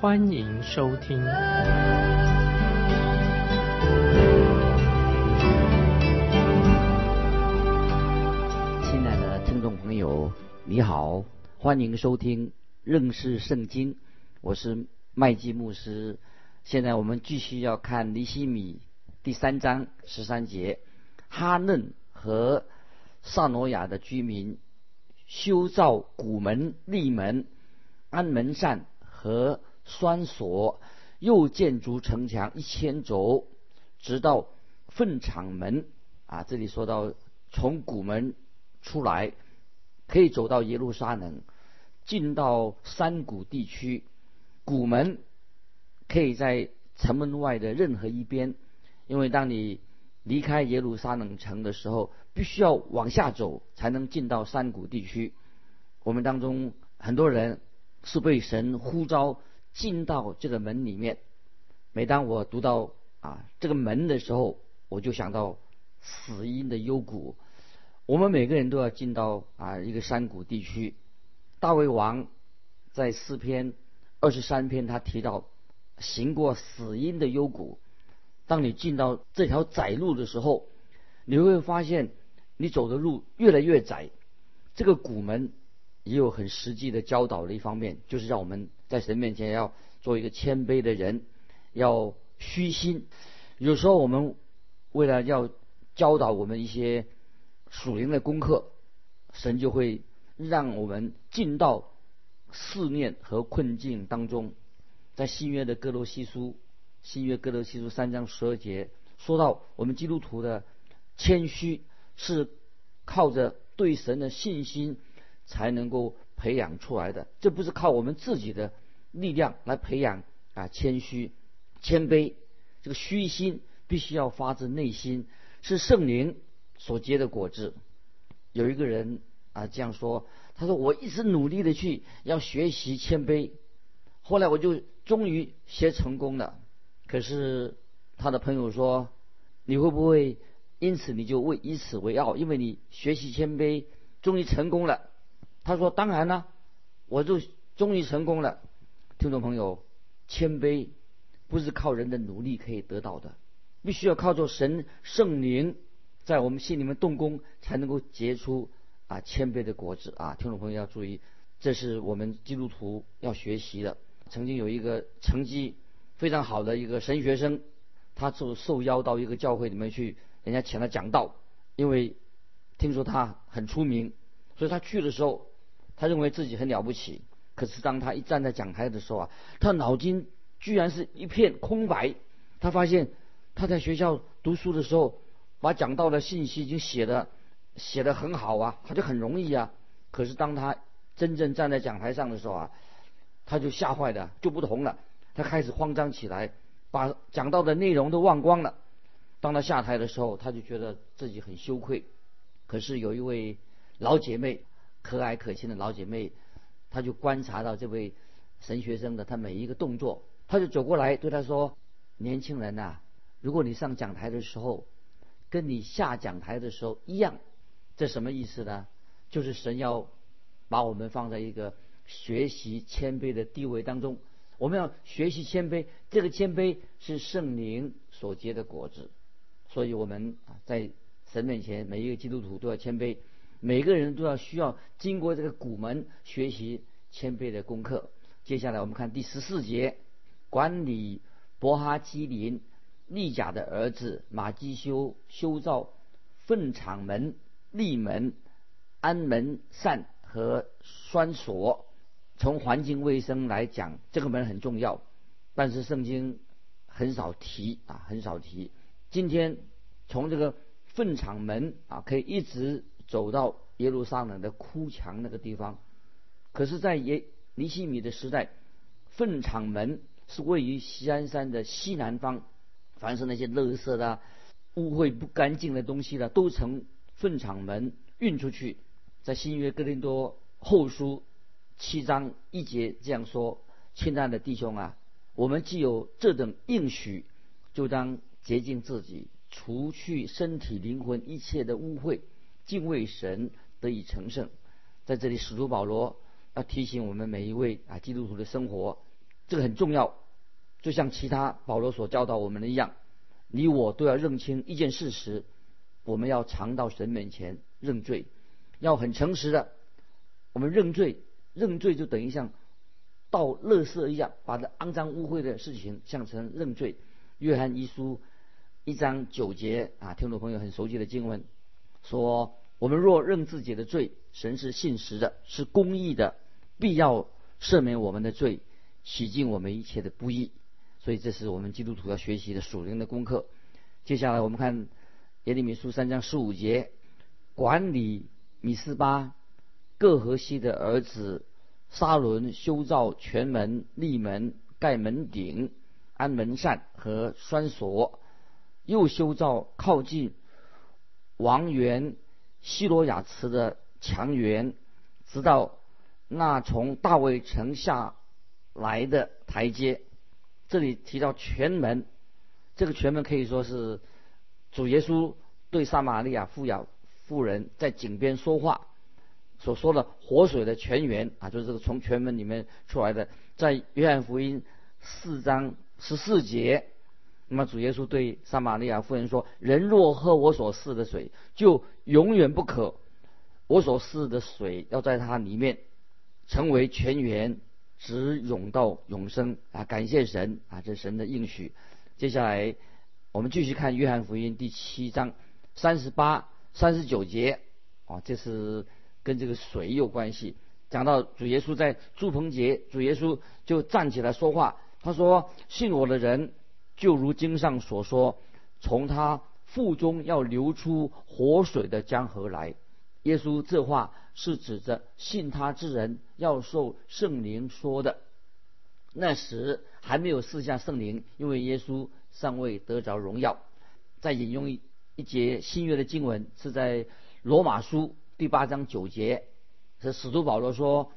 欢迎收听。亲爱的听众朋友，你好，欢迎收听认识圣经，我是麦基牧师。现在我们继续要看尼西米第三章十三节，哈嫩。和萨诺亚的居民修造古门、立门、安门扇和栓锁，又建筑城墙一千轴，直到粪场门。啊，这里说到从古门出来，可以走到耶路撒冷，进到山谷地区。古门可以在城门外的任何一边，因为当你。离开耶路撒冷城的时候，必须要往下走，才能进到山谷地区。我们当中很多人是被神呼召进到这个门里面。每当我读到啊这个门的时候，我就想到死因的幽谷。我们每个人都要进到啊一个山谷地区。大卫王在四篇二十三篇，他提到行过死因的幽谷。当你进到这条窄路的时候，你会发现你走的路越来越窄。这个古门也有很实际的教导的一方面，就是让我们在神面前要做一个谦卑的人，要虚心。有时候我们为了要教导我们一些属灵的功课，神就会让我们进到试炼和困境当中。在新约的哥罗西书。新约哥罗西书三章十二节说到，我们基督徒的谦虚是靠着对神的信心才能够培养出来的，这不是靠我们自己的力量来培养啊谦虚、谦卑。这个虚心必须要发自内心，是圣灵所结的果子。有一个人啊这样说，他说：“我一直努力的去要学习谦卑，后来我就终于学成功了。”可是他的朋友说：“你会不会因此你就为以此为傲？因为你学习谦卑，终于成功了。”他说：“当然了，我就终于成功了。”听众朋友，谦卑不是靠人的努力可以得到的，必须要靠着神圣灵在我们心里面动工，才能够结出啊谦卑的果子啊！听众朋友要注意，这是我们基督徒要学习的。曾经有一个成绩。非常好的一个神学生，他就受邀到一个教会里面去，人家请他讲道，因为听说他很出名，所以他去的时候，他认为自己很了不起。可是当他一站在讲台的时候啊，他脑筋居然是一片空白。他发现他在学校读书的时候，把讲到的信息已经写的写的很好啊，他就很容易啊。可是当他真正站在讲台上的时候啊，他就吓坏了，就不同了。他开始慌张起来，把讲到的内容都忘光了。当他下台的时候，他就觉得自己很羞愧。可是有一位老姐妹，可蔼可亲的老姐妹，她就观察到这位神学生的他每一个动作，他就走过来对他说：“年轻人呐，如果你上讲台的时候，跟你下讲台的时候一样，这什么意思呢？就是神要把我们放在一个学习谦卑的地位当中。”我们要学习谦卑，这个谦卑是圣灵所结的果子，所以我们啊在神面前，每一个基督徒都要谦卑，每个人都要需要经过这个古门学习谦卑的功课。接下来我们看第十四节，管理伯哈基林利甲的儿子马基修修造粪场门、立门、安门扇和栓锁。从环境卫生来讲，这个门很重要，但是圣经很少提啊，很少提。今天从这个粪场门啊，可以一直走到耶路撒冷的哭墙那个地方。可是，在耶尼西米的时代，粪场门是位于西安山的西南方。凡是那些垃圾的、污秽不干净的东西呢，都从粪场门运出去。在新约哥林多后书七章一节这样说：“亲爱的弟兄啊，我们既有这等应许，就当洁净自己，除去身体灵魂一切的污秽，敬畏神，得以成圣。”在这里，使徒保罗要提醒我们每一位啊基督徒的生活，这个很重要。就像其他保罗所教导我们的一样，你我都要认清一件事实：我们要常到神面前认罪，要很诚实的。我们认罪，认罪就等于像倒垃圾一样，把这肮脏污秽的事情向神认罪。约翰一书一章九节啊，听众朋友很熟悉的经文说：我们若认自己的罪，神是信实的，是公义的，必要赦免我们的罪，洗净我们一切的不义。所以这是我们基督徒要学习的属灵的功课。接下来我们看耶利米书三章十五节，管理米斯巴各河西的儿子沙伦修造全门、立门、盖门顶、安门扇和栓锁，又修造靠近王园希罗亚池的墙垣，直到那从大卫城下来的台阶。这里提到全门，这个全门可以说是主耶稣对撒玛利亚富养妇人在井边说话所说的活水的泉源啊，就是这个从全门里面出来的。在约翰福音四章十四节，那么主耶稣对撒玛利亚妇人说：“人若喝我所赐的水，就永远不渴；我所赐的水要在它里面成为泉源。”直涌到永生啊！感谢神啊，这神的应许。接下来我们继续看约翰福音第七章三十八、三十九节啊，这是跟这个水有关系。讲到主耶稣在祝棚节，主耶稣就站起来说话，他说：“信我的人，就如经上所说，从他腹中要流出活水的江河来。”耶稣这话是指着信他之人要受圣灵说的。那时还没有赐下圣灵，因为耶稣尚未得着荣耀。再引用一一节新约的经文，是在罗马书第八章九节，是使徒保罗说：“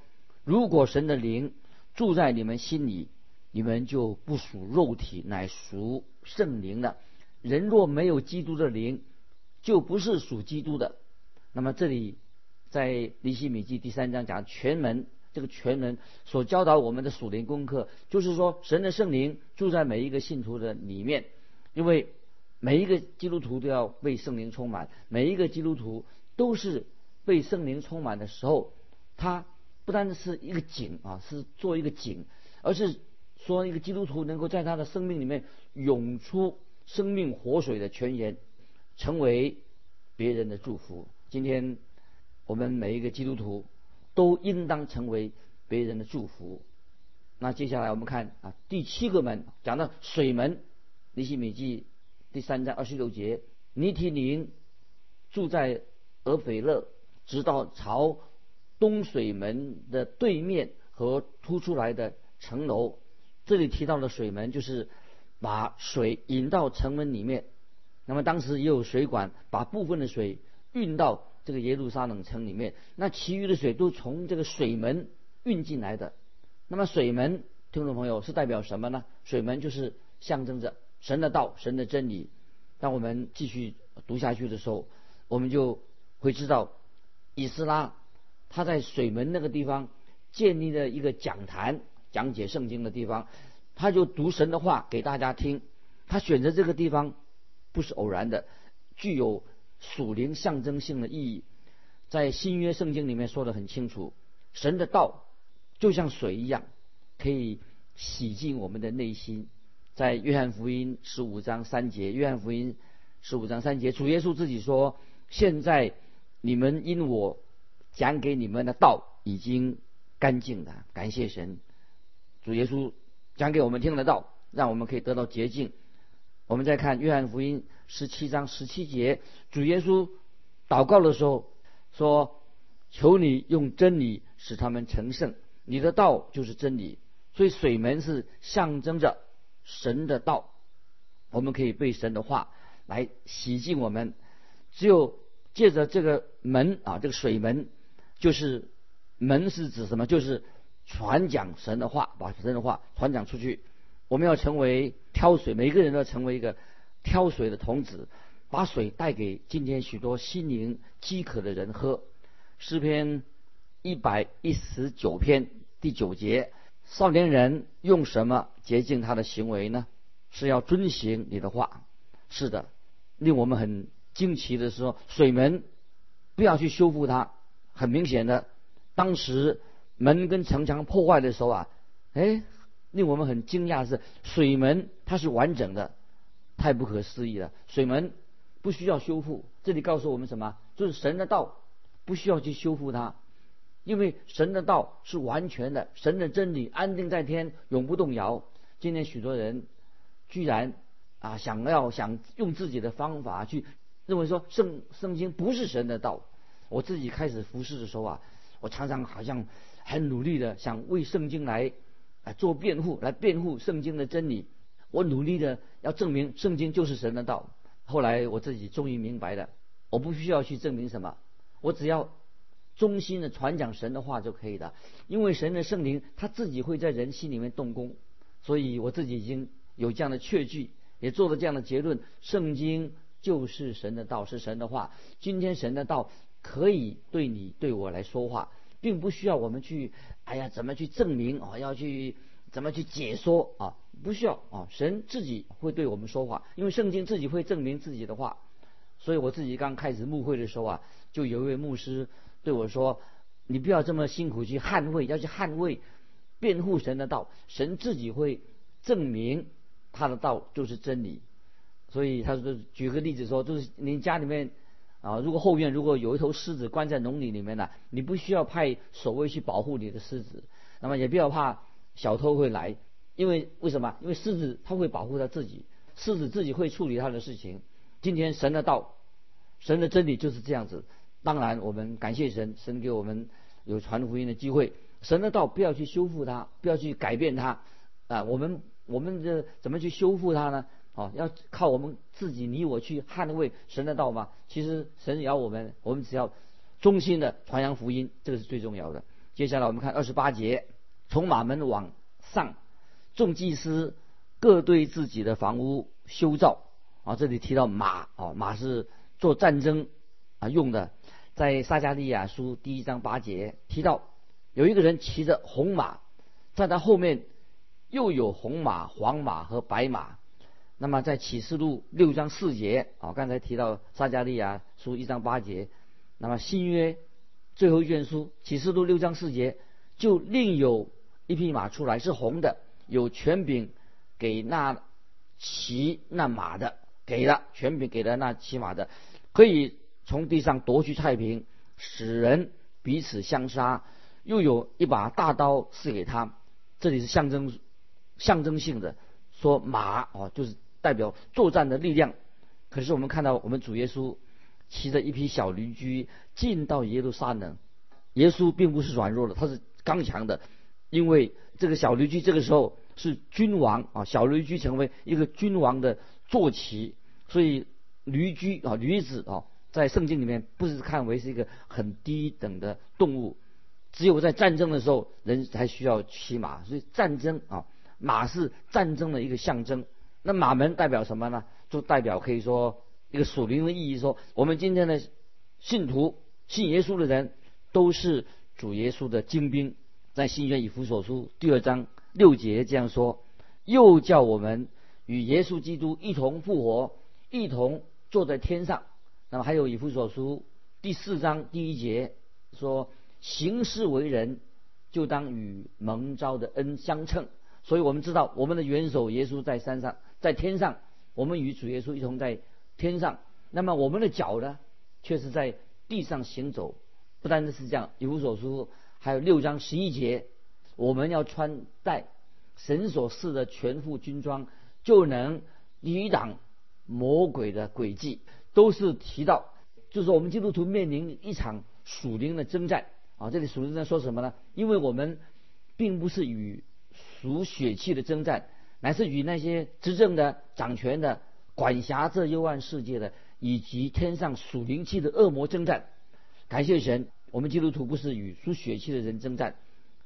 如果神的灵住在你们心里，你们就不属肉体，乃属圣灵的。人若没有基督的灵，就不是属基督的。”那么这里，在尼西米记第三章讲全门，这个全门所教导我们的属灵功课，就是说神的圣灵住在每一个信徒的里面，因为每一个基督徒都要被圣灵充满，每一个基督徒都是被圣灵充满的时候，他不单是一个井啊，是做一个井，而是说一个基督徒能够在他的生命里面涌出生命活水的泉源，成为别人的祝福。今天我们每一个基督徒都应当成为别人的祝福。那接下来我们看啊，第七个门讲到水门，尼西米记第三章二十六节，尼提宁住在俄斐勒，直到朝东水门的对面和凸出来的城楼。这里提到的水门就是把水引到城门里面。那么当时也有水管，把部分的水。运到这个耶路撒冷城里面，那其余的水都从这个水门运进来的。那么水门，听众朋友是代表什么呢？水门就是象征着神的道、神的真理。当我们继续读下去的时候，我们就会知道，以斯拉他在水门那个地方建立了一个讲坛，讲解圣经的地方，他就读神的话给大家听。他选择这个地方不是偶然的，具有。属灵象征性的意义，在新约圣经里面说的很清楚，神的道就像水一样，可以洗净我们的内心。在约翰福音十五章三节，约翰福音十五章三节，主耶稣自己说：“现在你们因我讲给你们的道已经干净了。”感谢神，主耶稣讲给我们听的道，让我们可以得到洁净。我们再看约翰福音十七章十七节，主耶稣祷告的时候说：“求你用真理使他们成圣，你的道就是真理。”所以水门是象征着神的道，我们可以被神的话来洗净我们。只有借着这个门啊，这个水门，就是门是指什么？就是传讲神的话，把神的话传讲出去。我们要成为挑水，每个人都成为一个挑水的童子，把水带给今天许多心灵饥渴的人喝。诗篇一百一十九篇第九节：少年人用什么洁净他的行为呢？是要遵行你的话。是的，令我们很惊奇的是说，水门不要去修复它。很明显的，当时门跟城墙破坏的时候啊，哎。令我们很惊讶是，水门它是完整的，太不可思议了。水门不需要修复，这里告诉我们什么？就是神的道不需要去修复它，因为神的道是完全的，神的真理安定在天，永不动摇。今天许多人居然啊想要想用自己的方法去认为说圣圣经不是神的道。我自己开始服侍的时候啊，我常常好像很努力的想为圣经来。来做辩护，来辩护圣经的真理。我努力的要证明圣经就是神的道。后来我自己终于明白了，我不需要去证明什么，我只要衷心的传讲神的话就可以了。因为神的圣灵他自己会在人心里面动工，所以我自己已经有这样的确据，也做了这样的结论：圣经就是神的道，是神的话。今天神的道可以对你对我来说话。并不需要我们去，哎呀，怎么去证明啊？要去怎么去解说啊？不需要啊！神自己会对我们说话，因为圣经自己会证明自己的话。所以我自己刚开始牧会的时候啊，就有一位牧师对我说：“你不要这么辛苦去捍卫，要去捍卫、辩护神的道，神自己会证明他的道就是真理。”所以他说，举个例子说，就是您家里面。啊，如果后院如果有一头狮子关在笼里里面呢，你不需要派守卫去保护你的狮子，那么也不要怕小偷会来，因为为什么？因为狮子它会保护它自己，狮子自己会处理它的事情。今天神的道，神的真理就是这样子。当然，我们感谢神，神给我们有传福音的机会。神的道不要去修复它，不要去改变它啊。我们我们这怎么去修复它呢？哦，要靠我们自己，你我去捍卫神的道吗？其实神要我们，我们只要忠心的传扬福音，这个是最重要的。接下来我们看二十八节，从马门往上，众祭司各对自己的房屋修造。啊，这里提到马，啊，马是做战争啊用的。在撒加利亚书第一章八节提到，有一个人骑着红马，在他后面又有红马、黄马和白马。那么在启示录六章四节啊，刚才提到撒加利亚书一章八节，那么新约最后一卷书启示录六章四节就另有一匹马出来，是红的，有权柄给那骑那马的，给了权柄给了那骑马的，可以从地上夺去太平，使人彼此相杀，又有一把大刀赐给他，这里是象征象征性的说马哦，就是。代表作战的力量，可是我们看到我们主耶稣骑着一匹小驴驹进到耶路撒冷，耶稣并不是软弱的，他是刚强的，因为这个小驴驹这个时候是君王啊，小驴驹成为一个君王的坐骑，所以驴驹啊驴子啊在圣经里面不是看为是一个很低等的动物，只有在战争的时候人才需要骑马，所以战争啊马是战争的一个象征。那马门代表什么呢？就代表可以说一个属灵的意义，说我们今天的信徒信耶稣的人都是主耶稣的精兵。在新约以弗所书第二章六节这样说：又叫我们与耶稣基督一同复活，一同坐在天上。那么还有以弗所书第四章第一节说：行事为人，就当与蒙召的恩相称。所以我们知道，我们的元首耶稣在山上，在天上，我们与主耶稣一同在天上。那么我们的脚呢，却是在地上行走。不单单是这样，以弗所书还有六章十一节，我们要穿戴神所赐的全副军装，就能抵挡魔鬼的诡计。都是提到，就是我们基督徒面临一场属灵的征战啊。这里属灵在说什么呢？因为我们并不是与属血气的征战，乃是与那些执政的、掌权的、管辖这幽暗世界的，以及天上属灵气的恶魔征战。感谢神，我们基督徒不是与属血气的人征战，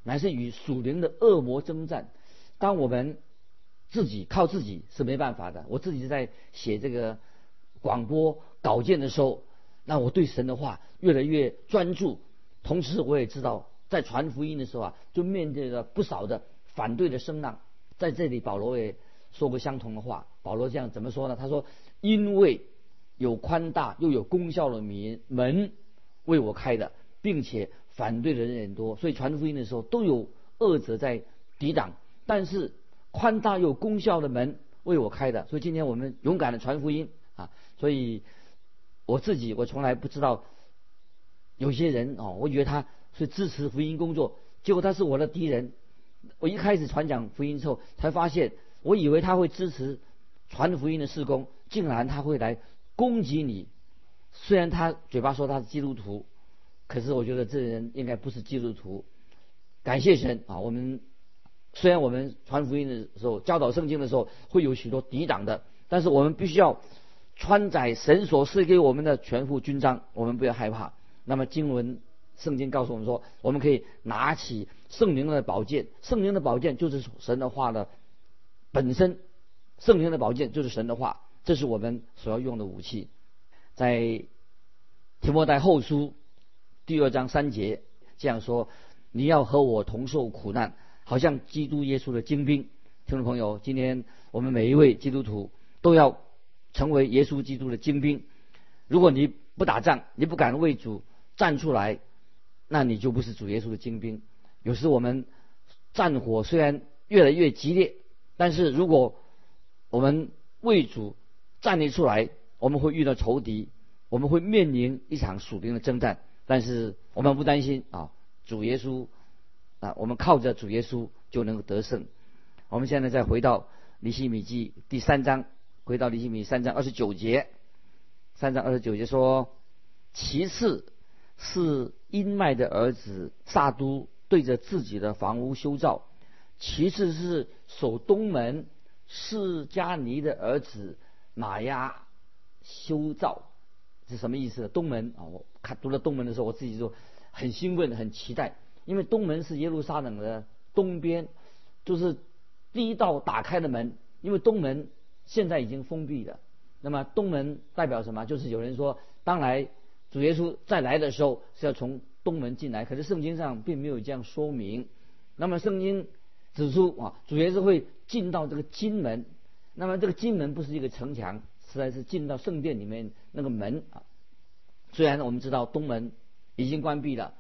乃是与属灵的恶魔征战。当我们自己靠自己是没办法的。我自己在写这个广播稿件的时候，那我对神的话越来越专注。同时，我也知道在传福音的时候啊，就面对着不少的反对的声浪。在这里，保罗也说过相同的话。保罗这样怎么说呢？他说：“因为有宽大又有功效的民门为我开的，并且反对的人很多，所以传福音的时候都有恶者在抵挡。但是。”宽大又功效的门为我开的，所以今天我们勇敢的传福音啊！所以我自己我从来不知道有些人哦，我以为他是支持福音工作，结果他是我的敌人。我一开始传讲福音之后，才发现我以为他会支持传福音的事工，竟然他会来攻击你。虽然他嘴巴说他是基督徒，可是我觉得这人应该不是基督徒。感谢神啊，我们。虽然我们传福音的时候、教导圣经的时候会有许多抵挡的，但是我们必须要穿载神所赐给我们的全副军装，我们不要害怕。那么经文圣经告诉我们说，我们可以拿起圣灵的宝剑，圣灵的宝剑就是神的话的本身，圣灵的宝剑就是神的话，这是我们所要用的武器。在提摩太后书第二章三节这样说：“你要和我同受苦难。”好像基督耶稣的精兵，听众朋友，今天我们每一位基督徒都要成为耶稣基督的精兵。如果你不打仗，你不敢为主站出来，那你就不是主耶稣的精兵。有时我们战火虽然越来越激烈，但是如果我们为主站立出来，我们会遇到仇敌，我们会面临一场属灵的征战。但是我们不担心啊，主耶稣。啊，我们靠着主耶稣就能够得胜。我们现在再回到《尼西米记》第三章，回到《尼西米》三章二十九节。三章二十九节说：“其次是阴麦的儿子撒都对着自己的房屋修造；其次是守东门释迦尼的儿子玛亚修造。”是什么意思？东门啊，我看读了东门的时候，我自己就很兴奋，很期待。因为东门是耶路撒冷的东边，就是第一道打开的门。因为东门现在已经封闭了，那么东门代表什么？就是有人说，当来主耶稣再来的时候是要从东门进来，可是圣经上并没有这样说明。那么圣经指出啊，主耶稣会进到这个金门，那么这个金门不是一个城墙，实在是进到圣殿里面那个门啊。虽然我们知道东门已经关闭了，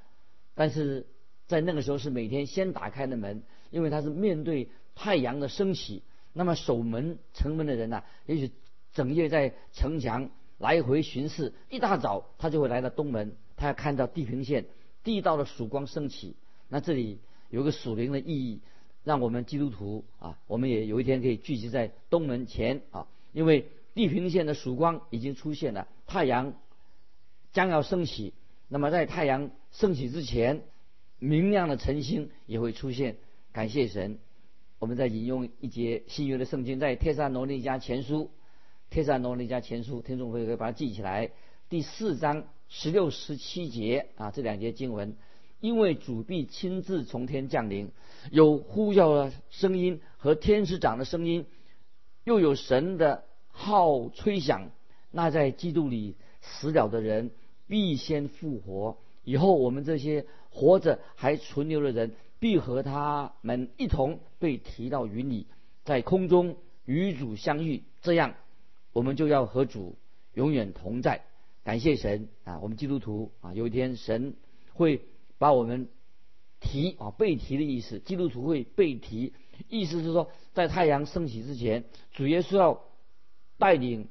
但是。在那个时候是每天先打开的门，因为它是面对太阳的升起。那么守门城门的人呢，也许整夜在城墙来回巡视，一大早他就会来到东门，他要看到地平线地道的曙光升起。那这里有个属灵的意义，让我们基督徒啊，我们也有一天可以聚集在东门前啊，因为地平线的曙光已经出现了，太阳将要升起。那么在太阳升起之前。明亮的晨星也会出现，感谢神。我们在引用一节新约的圣经，在《帖撒罗尼迦前书》，《帖撒罗尼迦前书》，听众朋友可以把它记起来。第四章十六、十七节啊，这两节经文，因为主必亲自从天降临，有呼叫的声音和天使长的声音，又有神的号吹响，那在基督里死了的人必先复活。以后我们这些。活着还存留的人，必和他们一同被提到云里，在空中与主相遇。这样，我们就要和主永远同在。感谢神啊！我们基督徒啊，有一天神会把我们提啊被提的意思，基督徒会被提，意思是说，在太阳升起之前，主耶稣要带领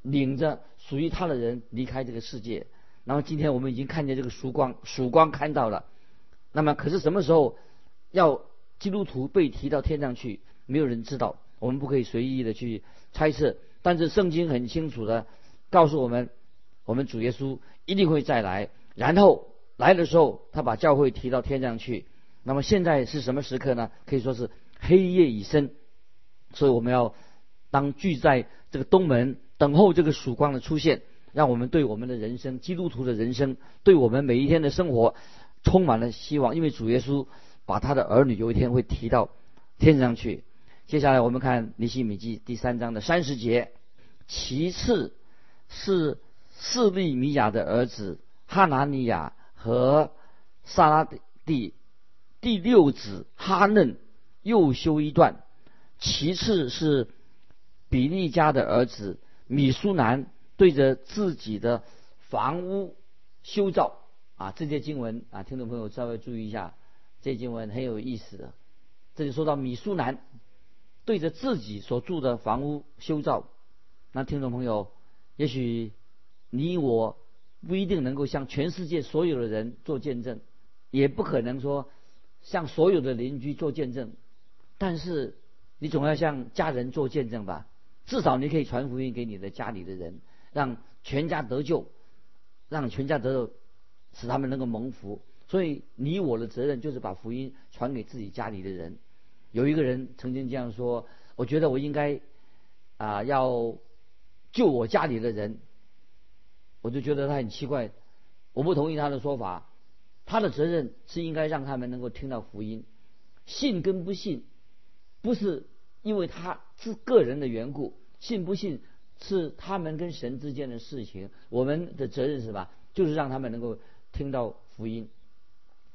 领着属于他的人离开这个世界。然后今天我们已经看见这个曙光，曙光看到了。那么，可是什么时候要基督徒被提到天上去？没有人知道，我们不可以随意的去猜测。但是圣经很清楚的告诉我们，我们主耶稣一定会再来。然后来的时候，他把教会提到天上去。那么现在是什么时刻呢？可以说是黑夜已深，所以我们要当聚在这个东门，等候这个曙光的出现，让我们对我们的人生，基督徒的人生，对我们每一天的生活充满了希望。因为主耶稣把他的儿女有一天会提到天上去。接下来我们看尼西米记第三章的三十节，其次是示利米亚的儿子哈拿尼亚和萨拉蒂第六子哈嫩。又修一段，其次是比利家的儿子米苏南对着自己的房屋修造啊，这些经文啊，听众朋友稍微注意一下，这经文很有意思的。这里说到米苏南对着自己所住的房屋修造，那听众朋友，也许你我不一定能够向全世界所有的人做见证，也不可能说向所有的邻居做见证。但是，你总要向家人做见证吧？至少你可以传福音给你的家里的人，让全家得救，让全家得救，使他们能够蒙福。所以，你我的责任就是把福音传给自己家里的人。有一个人曾经这样说：“我觉得我应该啊，要救我家里的人。”我就觉得他很奇怪，我不同意他的说法。他的责任是应该让他们能够听到福音，信跟不信。不是因为他是个人的缘故，信不信是他们跟神之间的事情。我们的责任是吧？就是让他们能够听到福音。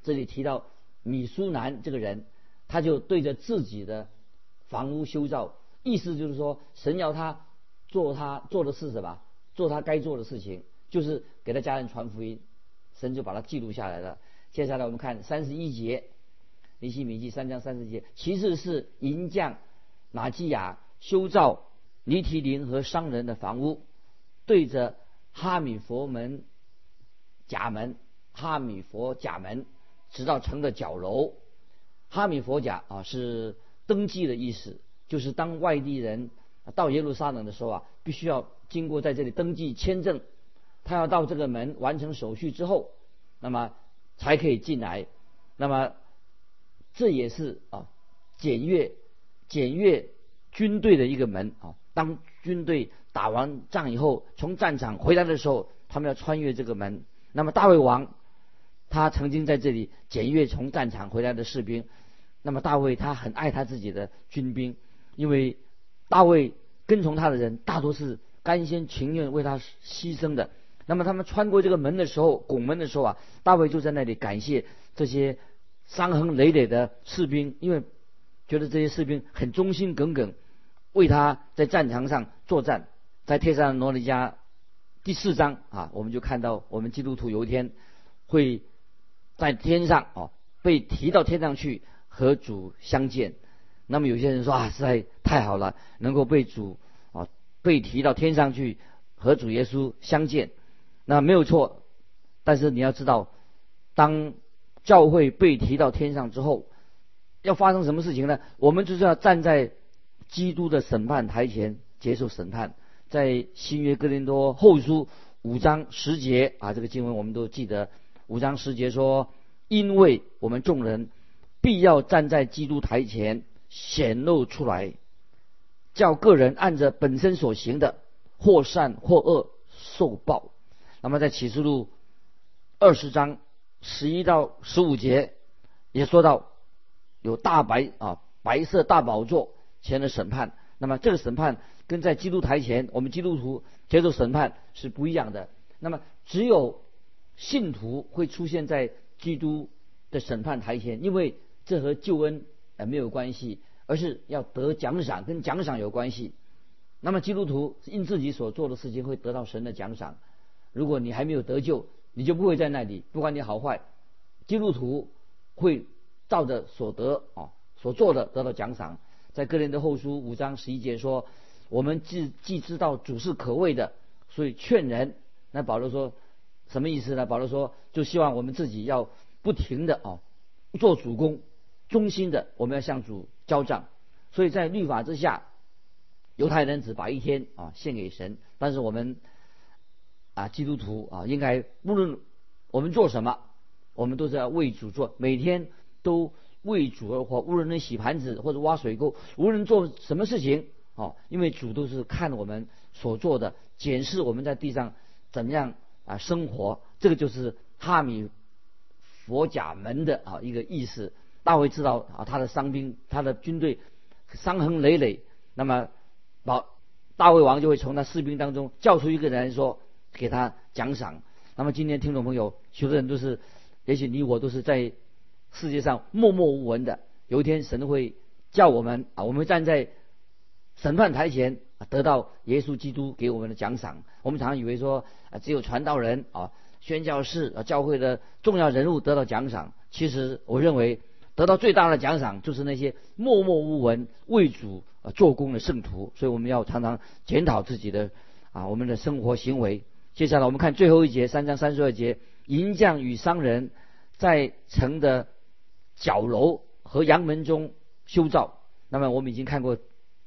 这里提到米苏南这个人，他就对着自己的房屋修造，意思就是说，神要他做他做的是什么？做他该做的事情，就是给他家人传福音。神就把它记录下来了。接下来我们看三十一节。尼西米记三章三十节，其次是银匠拿基亚修造尼提林和商人的房屋，对着哈米佛门甲门，哈米佛甲门，直到城的角楼。哈米佛甲啊，是登记的意思，就是当外地人到耶路撒冷的时候啊，必须要经过在这里登记签证，他要到这个门完成手续之后，那么才可以进来。那么这也是啊，检阅检阅军队的一个门啊。当军队打完仗以后，从战场回来的时候，他们要穿越这个门。那么大卫王他曾经在这里检阅从战场回来的士兵。那么大卫他很爱他自己的军兵，因为大卫跟从他的人大多是甘心情愿为他牺牲的。那么他们穿过这个门的时候，拱门的时候啊，大卫就在那里感谢这些。伤痕累累的士兵，因为觉得这些士兵很忠心耿耿，为他在战场上作战。在《天上罗尼迦》第四章啊，我们就看到我们基督徒有一天会在天上哦被提到天上去和主相见。那么有些人说啊，实在太好了，能够被主啊被提到天上去和主耶稣相见，那没有错。但是你要知道，当教会被提到天上之后，要发生什么事情呢？我们就是要站在基督的审判台前接受审判。在新约哥林多后书五章十节啊，这个经文我们都记得。五章十节说：“因为我们众人必要站在基督台前显露出来，叫个人按着本身所行的，或善或恶受报。”那么在启示录二十章。十一到十五节也说到有大白啊白色大宝座前的审判，那么这个审判跟在基督台前我们基督徒接受审判是不一样的。那么只有信徒会出现在基督的审判台前，因为这和救恩呃没有关系，而是要得奖赏，跟奖赏有关系。那么基督徒因自己所做的事情会得到神的奖赏。如果你还没有得救，你就不会在那里，不管你好坏，基督徒会照着所得啊所做的得到奖赏。在哥林的后书五章十一节说：“我们既既知道主是可畏的，所以劝人。”那保罗说什么意思呢？保罗说就希望我们自己要不停的啊做主公，忠心的我们要向主交账。所以在律法之下，犹太人只把一天啊献给神，但是我们。啊，基督徒啊，应该无论我们做什么，我们都是要为主做，每天都为主而活，无论能洗盘子或者挖水沟，无论做什么事情，啊，因为主都是看我们所做的，检视我们在地上怎么样啊生活，这个就是哈米佛甲门的啊一个意思。大卫知道啊，他的伤兵，他的军队伤痕累累，那么保大卫王就会从他士兵当中叫出一个人说，给他奖赏。那么今天听众朋友，许多人都是，也许你我都是在世界上默默无闻的。有一天神会叫我们啊，我们站在审判台前，得到耶稣基督给我们的奖赏。我们常常以为说啊，只有传道人啊、宣教士啊、教会的重要人物得到奖赏。其实我认为。得到最大的奖赏就是那些默默无闻为主呃做工的圣徒，所以我们要常常检讨自己的啊我们的生活行为。接下来我们看最后一节三章三十二节，银匠与商人在城的角楼和阳门中修造。那么我们已经看过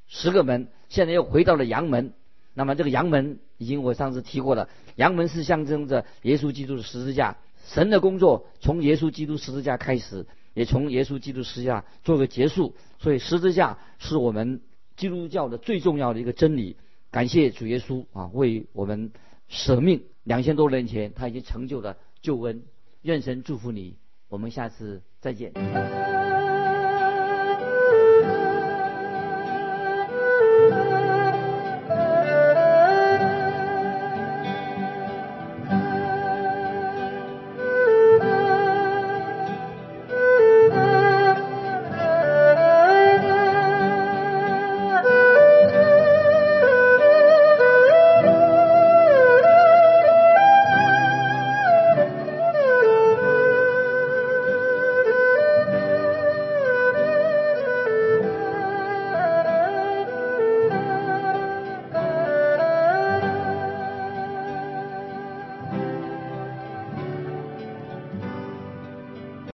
十个门，现在又回到了阳门。那么这个阳门已经我上次提过了，阳门是象征着耶稣基督的十字架，神的工作从耶稣基督十字架开始。也从耶稣基督十字架做个结束，所以十字架是我们基督教的最重要的一个真理。感谢主耶稣啊，为我们舍命两千多年前，他已经成就了救恩。愿神祝福你，我们下次再见。